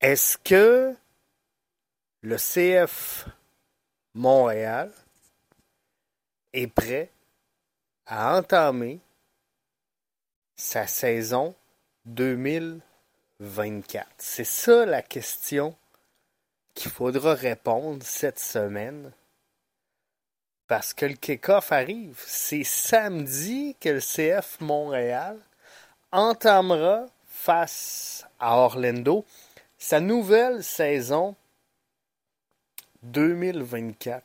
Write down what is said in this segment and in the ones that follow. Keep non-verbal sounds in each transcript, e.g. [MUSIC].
Est-ce que le CF Montréal est prêt à entamer sa saison 2024? C'est ça la question qu'il faudra répondre cette semaine. Parce que le kick-off arrive. C'est samedi que le CF Montréal entamera face à Orlando sa nouvelle saison 2024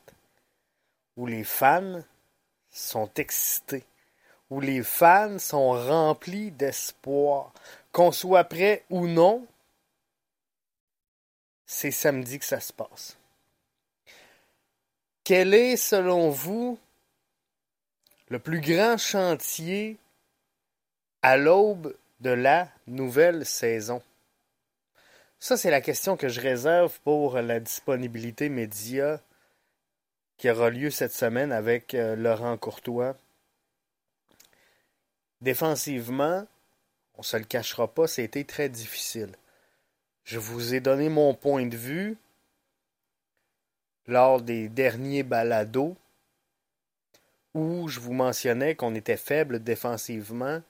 où les fans sont excités, où les fans sont remplis d'espoir, qu'on soit prêt ou non, c'est samedi que ça se passe. Quel est, selon vous, le plus grand chantier à l'aube de la nouvelle saison? Ça, c'est la question que je réserve pour la disponibilité média qui aura lieu cette semaine avec euh, Laurent Courtois. Défensivement, on ne se le cachera pas, c'était très difficile. Je vous ai donné mon point de vue lors des derniers balados où je vous mentionnais qu'on était faible défensivement,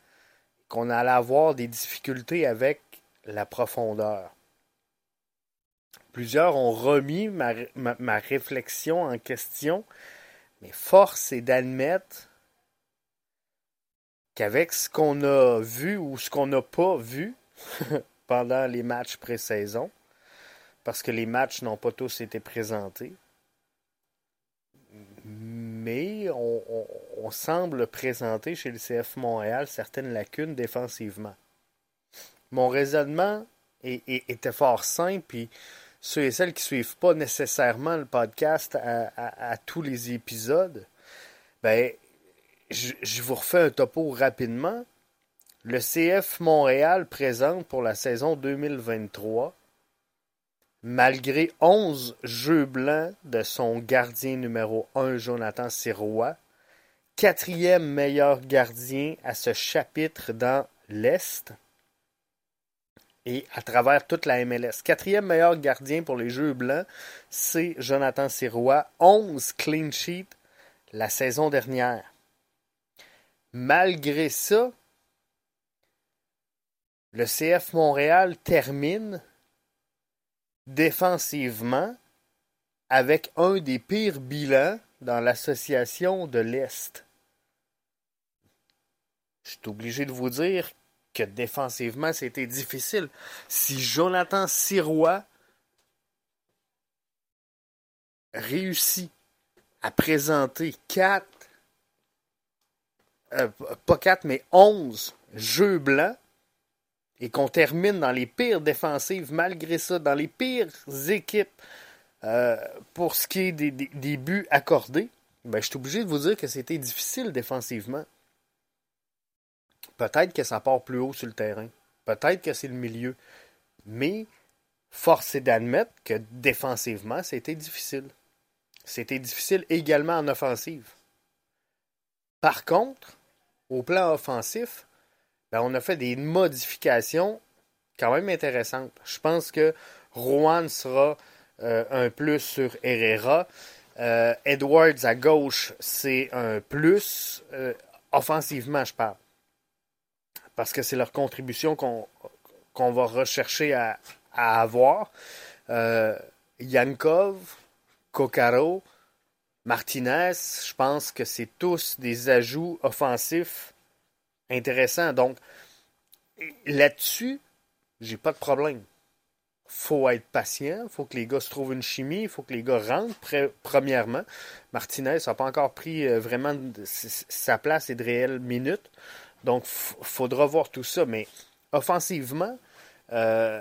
qu'on allait avoir des difficultés avec la profondeur. Plusieurs ont remis ma, réflexion en question, mais force est d'admettre qu'avec ce qu'on a vu ou ce qu'on n'a pas vu [LAUGHS] pendant les matchs pré-saison, parce que les matchs n'ont pas tous été présentés, mais on, semble présenter chez le CF Montréal certaines lacunes défensivement. Mon raisonnement était fort simple, puis ceux et celles qui ne suivent pas nécessairement le podcast à, tous les épisodes, ben, je, vous refais un topo rapidement. Le CF Montréal présente pour la saison 2023, malgré 11 jeux blancs de son gardien numéro 1, Jonathan Sirois, quatrième meilleur gardien à ce chapitre dans l'Est, et à travers toute la MLS. Quatrième meilleur gardien pour les Jeux Blancs, c'est Jonathan Sirois. 11 clean sheets la saison dernière. Malgré ça, le CF Montréal termine défensivement avec un des pires bilans dans l'association de l'Est. Je suis obligé de vous dire que défensivement, c'était difficile. Si Jonathan Sirois réussit à présenter 4, euh, pas 4, mais 11 jeux blancs, et qu'on termine dans les pires défensives, malgré ça, dans les pires équipes euh, pour ce qui est des, buts accordés, ben, je suis obligé de vous dire que c'était difficile défensivement. Peut-être que ça part plus haut sur le terrain. Peut-être que c'est le milieu. Mais force est d'admettre que défensivement, c'était difficile. C'était difficile également en offensive. Par contre, au plan offensif, ben, on a fait des modifications quand même intéressantes. Je pense que Rouen sera euh, un plus sur Herrera. Euh, Edwards à gauche, c'est un plus. Euh, offensivement, je parle parce que c'est leur contribution qu'on va rechercher à, avoir. Euh, Yankov, Kokaro, Martinez, je pense que c'est tous des ajouts offensifs intéressants. Donc, là-dessus, j'ai pas de problème. Faut être patient, faut que les gars se trouvent une chimie, faut que les gars rentrent premièrement. Martinez n'a pas encore pris euh, vraiment sa place et de réelles minutes. Donc, il faudra voir tout ça. Mais offensivement, euh,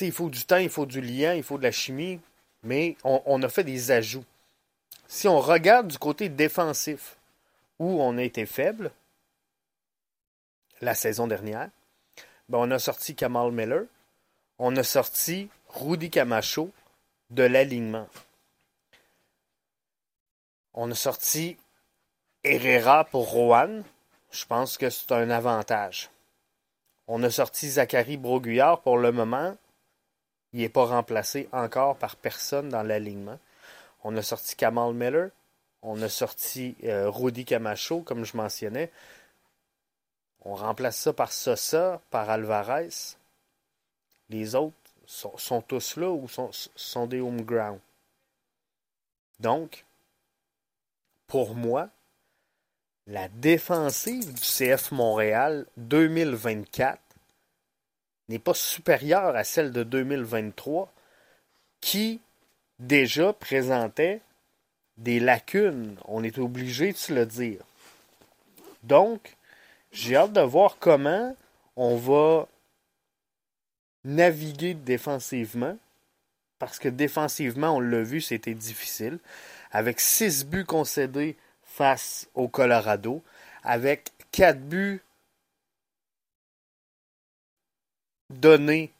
il faut du temps, il faut du lien, il faut de la chimie. Mais on, a fait des ajouts. Si on regarde du côté défensif, où on a été faible la saison dernière, ben on a sorti Kamal Miller, on a sorti Rudy Camacho de l'alignement. On a sorti Herrera pour Rohan, je pense que c'est un avantage. On a sorti Zachary Broguillard pour le moment. Il n'est pas remplacé encore par personne dans l'alignement. On a sorti Kamal Miller, on a sorti euh, Rudy Camacho, comme je mentionnais. On remplace ça par Sosa, par Alvarez. Les autres sont, tous là ou sont, sont des home ground. Donc, pour moi, la défensive du CF Montréal 2024 n'est pas supérieure à celle de 2023 qui déjà présentait des lacunes. On est obligé de se le dire. Donc, j'ai hâte de voir comment on va naviguer défensivement. Parce que défensivement, on l'a vu, c'était difficile. Avec six buts concédés face au Colorado, avec quatre buts donnés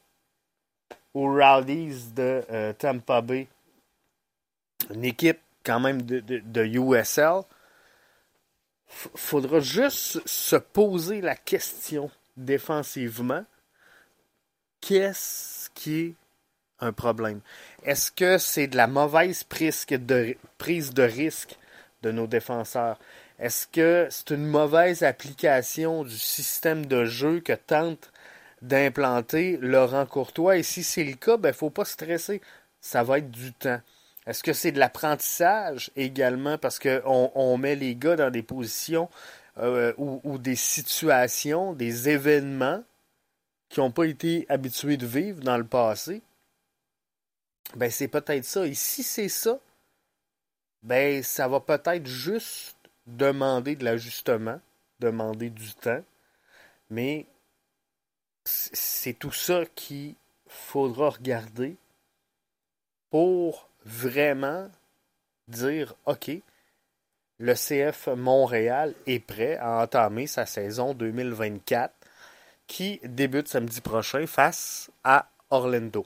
aux Rowdies de euh, Tampa Bay, une équipe quand même de, de, USL, faudra juste se poser la question défensivement. Qu'est-ce qui est un problème? Est-ce que c'est de la mauvaise prise de, prise de risque de nos défenseurs? Est-ce que c'est une mauvaise application du système de jeu que tente d'implanter Laurent Courtois? Et si c'est le cas, il ben, ne faut pas stresser. Ça va être du temps. Est-ce que c'est de l'apprentissage également? Parce qu'on on met les gars dans des positions euh, ou, des situations, des événements qui n'ont pas été habitués de vivre dans le passé? Ben c'est peut-être ça. Et si c'est ça, ben ça va peut-être juste demander de l'ajustement, demander du temps, mais c'est tout ça qu'il faudra regarder pour vraiment dire OK, le CF Montréal est prêt à entamer sa saison 2024 qui débute samedi prochain face à Orlando.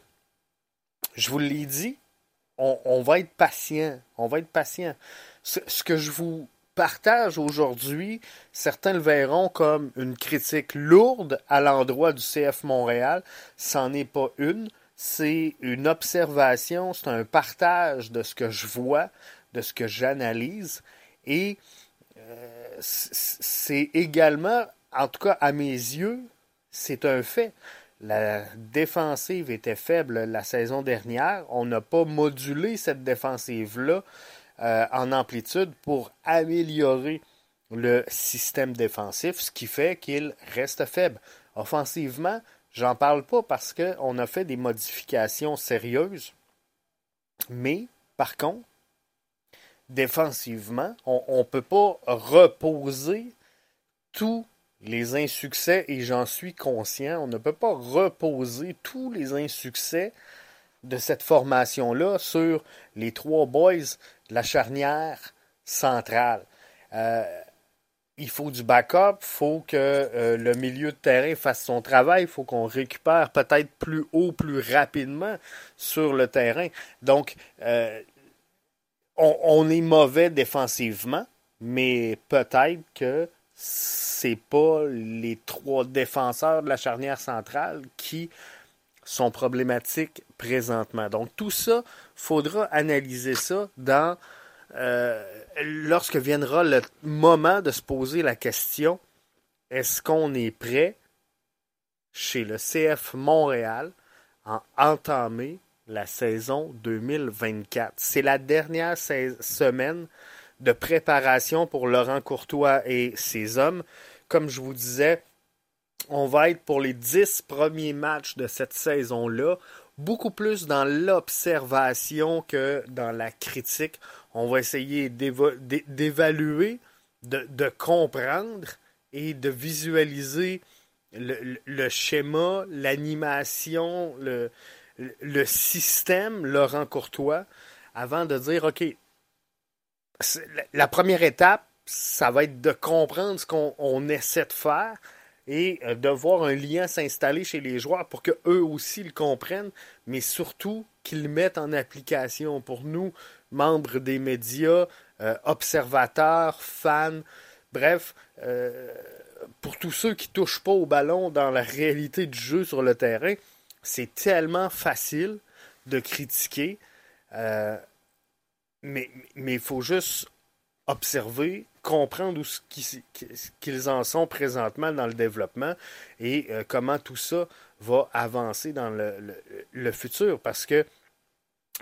Je vous l'ai dit, on, va être patient. On va être patient. Ce, que je vous partage aujourd'hui, certains le verront comme une critique lourde à l'endroit du CF Montréal. C'en est pas une c'est une observation, c'est un partage de ce que je vois, de ce que j'analyse. Et euh, c'est également, en tout cas à mes yeux, c'est un fait. La défensive était faible la saison dernière. On n'a pas modulé cette défensive-là euh, en amplitude pour améliorer le système défensif, ce qui fait qu'il reste faible. Offensivement, J'en parle pas parce qu'on a fait des modifications sérieuses. Mais, par contre, défensivement, on ne peut pas reposer tous les insuccès, et j'en suis conscient, on ne peut pas reposer tous les insuccès de cette formation-là sur les trois boys de la charnière centrale. Euh, il faut du backup, il faut que euh, le milieu de terrain fasse son travail, il faut qu'on récupère peut-être plus haut, plus rapidement sur le terrain. Donc, euh, on, est mauvais défensivement, mais peut-être que c'est pas les trois défenseurs de la charnière centrale qui sont problématiques présentement. Donc, tout ça, faudra analyser ça dans euh, lorsque viendra le moment de se poser la question est-ce qu'on est prêt chez le CF Montréal à entamer la saison 2024 C'est la dernière semaine de préparation pour Laurent Courtois et ses hommes. Comme je vous disais, on va être pour les dix premiers matchs de cette saison-là beaucoup plus dans l'observation que dans la critique. On va essayer d'évaluer, de, comprendre et de visualiser le, schéma, l'animation, le, le, système Laurent Courtois avant de dire, OK, la première étape, ça va être de comprendre ce qu'on essaie de faire et euh, de voir un lien s'installer chez les joueurs pour qu'eux aussi le comprennent, mais surtout qu'ils le mettent en application. Pour nous, membres des médias, euh, observateurs, fans, bref, euh, pour tous ceux qui touchent pas au ballon dans la réalité du jeu sur le terrain, c'est tellement facile de critiquer, mais il faut juste observer, comprendre où qu'ils en sont présentement dans le développement et euh, comment tout ça va avancer dans le, futur. Parce que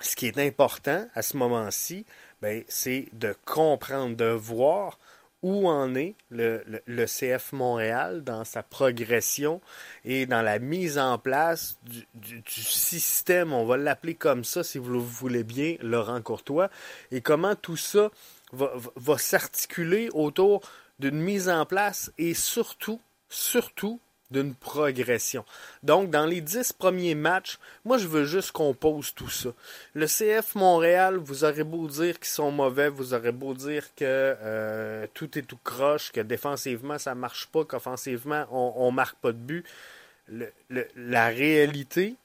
ce qui est important à ce moment-ci, ben, c'est de comprendre, de voir où en est le, CF Montréal dans sa progression et dans la mise en place du, système, on va l'appeler comme ça si vous le voulez bien, Laurent Courtois, et comment tout ça va s'articuler autour d'une mise en place et surtout, surtout d'une progression. Donc, dans les dix premiers matchs, moi, je veux juste qu'on pose tout ça. Le CF Montréal, vous aurez beau dire qu'ils sont mauvais, vous aurez beau dire que euh, tout est tout croche, que défensivement, ça marche pas, qu'offensivement, on, ne marque pas de but. la réalité,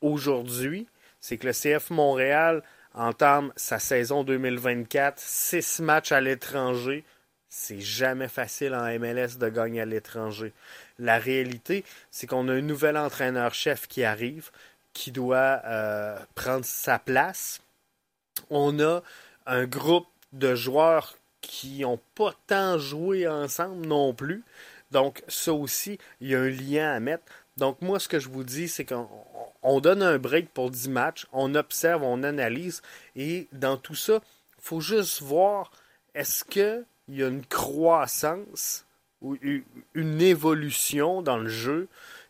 aujourd'hui, c'est que le CF Montréal entame sa saison 2024, six matchs à l'étranger. C'est jamais facile en MLS de gagner à l'étranger. La réalité, c'est qu'on a un nouvel entraîneur-chef qui arrive, qui doit euh, prendre sa place. On a un groupe de joueurs qui n'ont pas tant joué ensemble non plus. Donc, ça aussi, il y a un lien à mettre. Donc, moi, ce que je vous dis, c'est qu'on donne un break pour 10 matchs, on observe, on analyse, et dans tout ça, il faut juste voir est-ce qu'il y a une croissance ou une évolution dans le jeu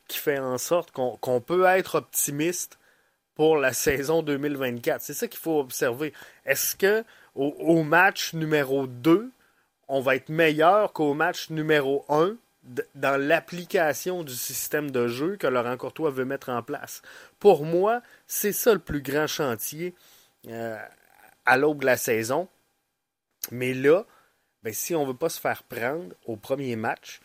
qui fait en sorte qu'on peut être optimiste pour la saison 2024. C'est ça qu'il faut observer. Est-ce que au, match numéro 2, on va être meilleur qu'au match numéro 1 dans l'application du système de jeu que Laurent Courtois veut mettre en place? Pour moi, c'est ça le plus grand chantier euh, à l'aube de la saison. Mais là, ben, si on ne veut pas se faire prendre au premier match,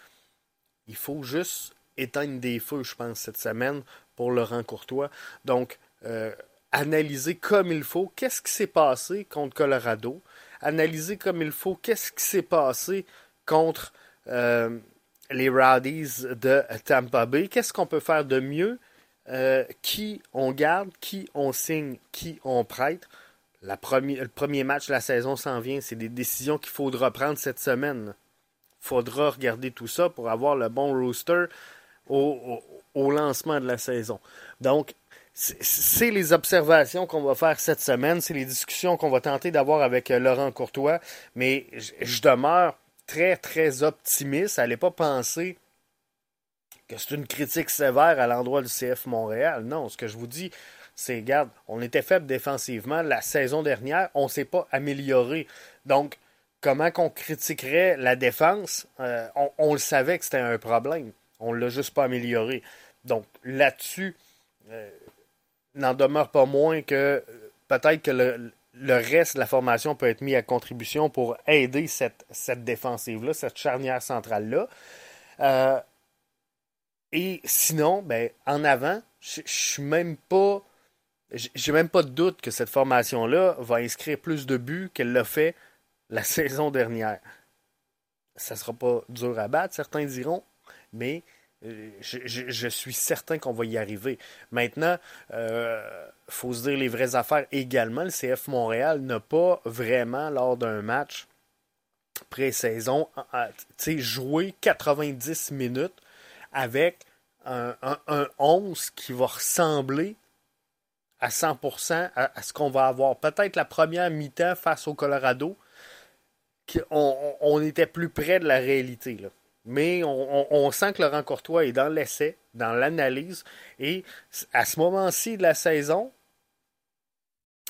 il faut juste éteindre des feux, je pense, cette semaine pour Laurent Courtois. Donc, euh, analyser comme il faut qu'est-ce qui s'est passé contre Colorado, analyser comme il faut qu'est-ce qui s'est passé contre euh, les Rowdies de Tampa Bay, qu'est-ce qu'on peut faire de mieux, euh, qui on garde, qui on signe, qui on prête le premier match de la saison s'en vient. C'est des décisions qu'il faudra prendre cette semaine. Il faudra regarder tout ça pour avoir le bon rooster au, lancement de la saison. Donc, c'est les observations qu'on va faire cette semaine, c'est les discussions qu'on va tenter d'avoir avec euh, Laurent Courtois, mais je demeure très, très optimiste. Allez pas penser que c'est une critique sévère à l'endroit du CF Montréal. Non, ce que je vous dis, c'est, regarde, on était faible défensivement la saison dernière, on ne s'est pas amélioré. Donc, comment qu'on critiquerait la défense, euh, on, le savait que c'était un problème. On ne l'a juste pas amélioré. Donc, là-dessus, euh, n'en demeure pas moins que euh, peut-être que le, reste de la formation peut être mis à contribution pour aider cette, cette défensive-là, cette charnière centrale-là. Et sinon, ben, en avant, je suis même pas j'ai même pas de doute que cette formation-là va inscrire plus de buts qu'elle l'a fait la [LAUGHS] saison dernière. Ça sera pas dur à battre, certains diront, mais euh, je, suis certain qu'on va y arriver. Maintenant, il euh, faut se dire les vraies affaires également. Le CF Montréal n'a pas vraiment, lors d'un match pré-saison, joué 90 minutes avec un, un, un 11 qui va ressembler à 100% à, ce qu'on va avoir. Peut-être la première mi-temps face au Colorado, on, on, était plus près de la réalité. Mais on, sent que Laurent Courtois est dans l'essai, dans l'analyse, et à ce moment-ci de la saison,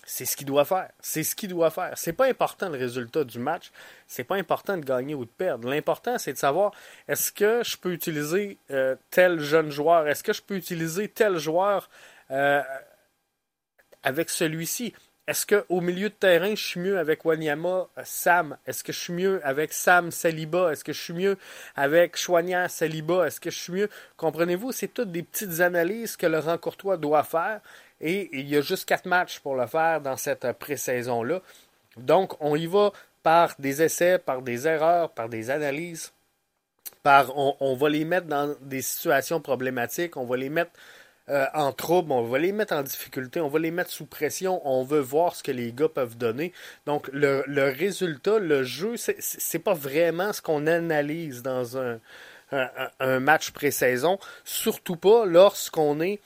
c'est ce qu'il doit faire. C'est ce qu'il doit faire. C'est pas important le résultat du match. C'est pas important de gagner ou de perdre. L'important, c'est de savoir est-ce que je peux utiliser euh, tel jeune joueur, est-ce que je peux utiliser tel joueur euh, avec celui-ci? Est-ce qu'au milieu de terrain, je suis mieux avec Wanyama, Sam? Est-ce que je suis mieux avec Sam Saliba? Est-ce que je suis mieux avec Chouania Saliba? Est-ce que je suis mieux? Comprenez-vous, c'est toutes des petites analyses que Laurent Courtois doit faire et il y a juste quatre matchs pour le faire dans cette pré-saison-là. Donc, on y va par des essais, par des erreurs, par des analyses. Par, on va les mettre dans des situations problématiques, on va les mettre euh, en trouble, on va les mettre en difficulté, on va les mettre sous pression, on veut voir ce que les gars peuvent donner. Donc le, résultat, le jeu, c'est pas vraiment ce qu'on analyse dans un, match pré-saison, surtout pas lorsqu'on est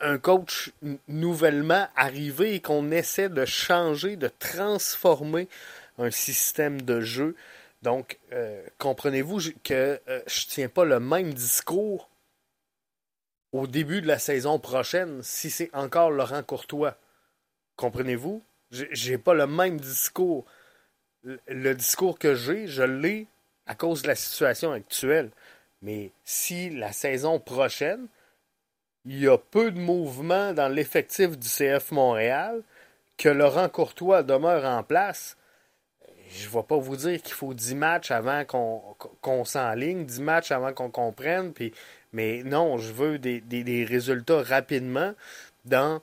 un coach nouvellement arrivé et qu'on essaie de changer, de transformer un système de jeu. Donc, euh, comprenez-vous que euh, je ne tiens pas le même discours au début de la saison prochaine si c'est encore Laurent Courtois. Comprenez-vous? J'ai pas le même discours. Le discours que j'ai, je l'ai à cause de la situation actuelle. Mais si la saison prochaine, il y a peu de mouvement dans l'effectif du CF Montréal, que Laurent Courtois demeure en place, je ne vais pas vous dire qu'il faut 10 matchs avant qu'on s'enligne, 10 matchs avant qu'on comprenne, puis, mais non, je veux des, résultats rapidement dans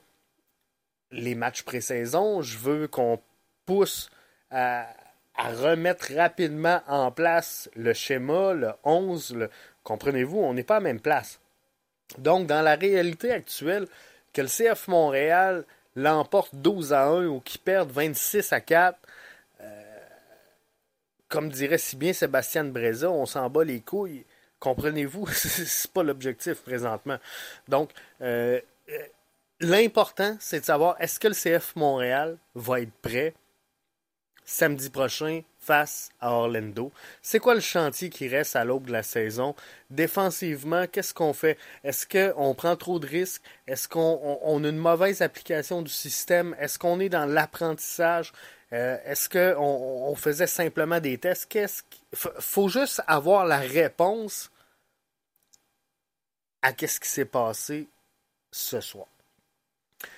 les matchs pré-saison. Je veux qu'on pousse à, remettre rapidement en place le schéma, le 11. Comprenez-vous, on n'est pas à la même place. Donc, dans la réalité actuelle, que le CF Montréal l'emporte 12 à 1 ou qu'il perde 26 à 4, euh, comme dirait si bien Sébastien Breza, on s'en bat les couilles. Comprenez-vous, [LAUGHS] c'est pas l'objectif présentement. Donc, euh, euh, l'important, c'est de savoir est-ce que le CF Montréal va être prêt samedi prochain face à Orlando? C'est quoi le chantier qui reste à l'aube de la saison? Défensivement, qu'est-ce qu'on fait? Est-ce qu'on prend trop de risques? Est-ce qu'on a une mauvaise application du système? Est-ce qu'on est dans l'apprentissage? Euh, est-ce qu'on on faisait simplement des tests? Qu'est-ce faut juste avoir la réponse à qu'est-ce qui s'est passé ce soir.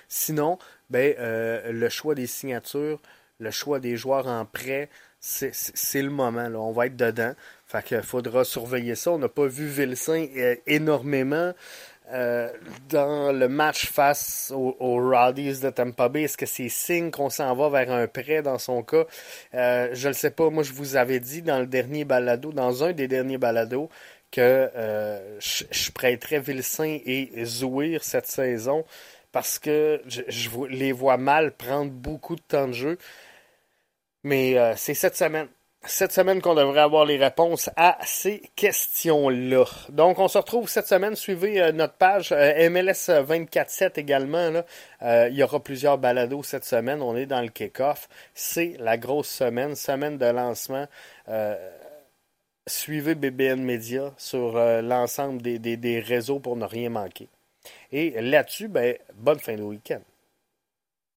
Sinon, ben, euh, le choix des signatures, le choix des joueurs en prêt, c'est le moment. Là. On va être dedans. Fait qu'il faudra surveiller ça. On n'a pas vu Vilsain euh, énormément. Euh, dans le match face aux, Roddies de Tampa Bay, est-ce que c'est signe qu'on s'en va vers un prêt dans son cas? Euh, je ne sais pas. Moi, je vous avais dit dans le dernier balado, dans un des derniers balados, que je, je, prêterais Vilsain et Zouir cette saison parce que je, les vois mal prendre beaucoup de temps de jeu. Mais euh, c'est cette semaine. Cette semaine qu'on devrait avoir les réponses à ces questions-là. Donc, on se retrouve cette semaine. Suivez euh, notre page euh, MLS 24-7 également. il y aura plusieurs balados cette semaine. On est dans le kick-off. C'est la grosse semaine, semaine de lancement. suivez BBN Media sur l'ensemble des, des réseaux pour ne rien manquer. Et là-dessus, ben, bonne fin de week-end.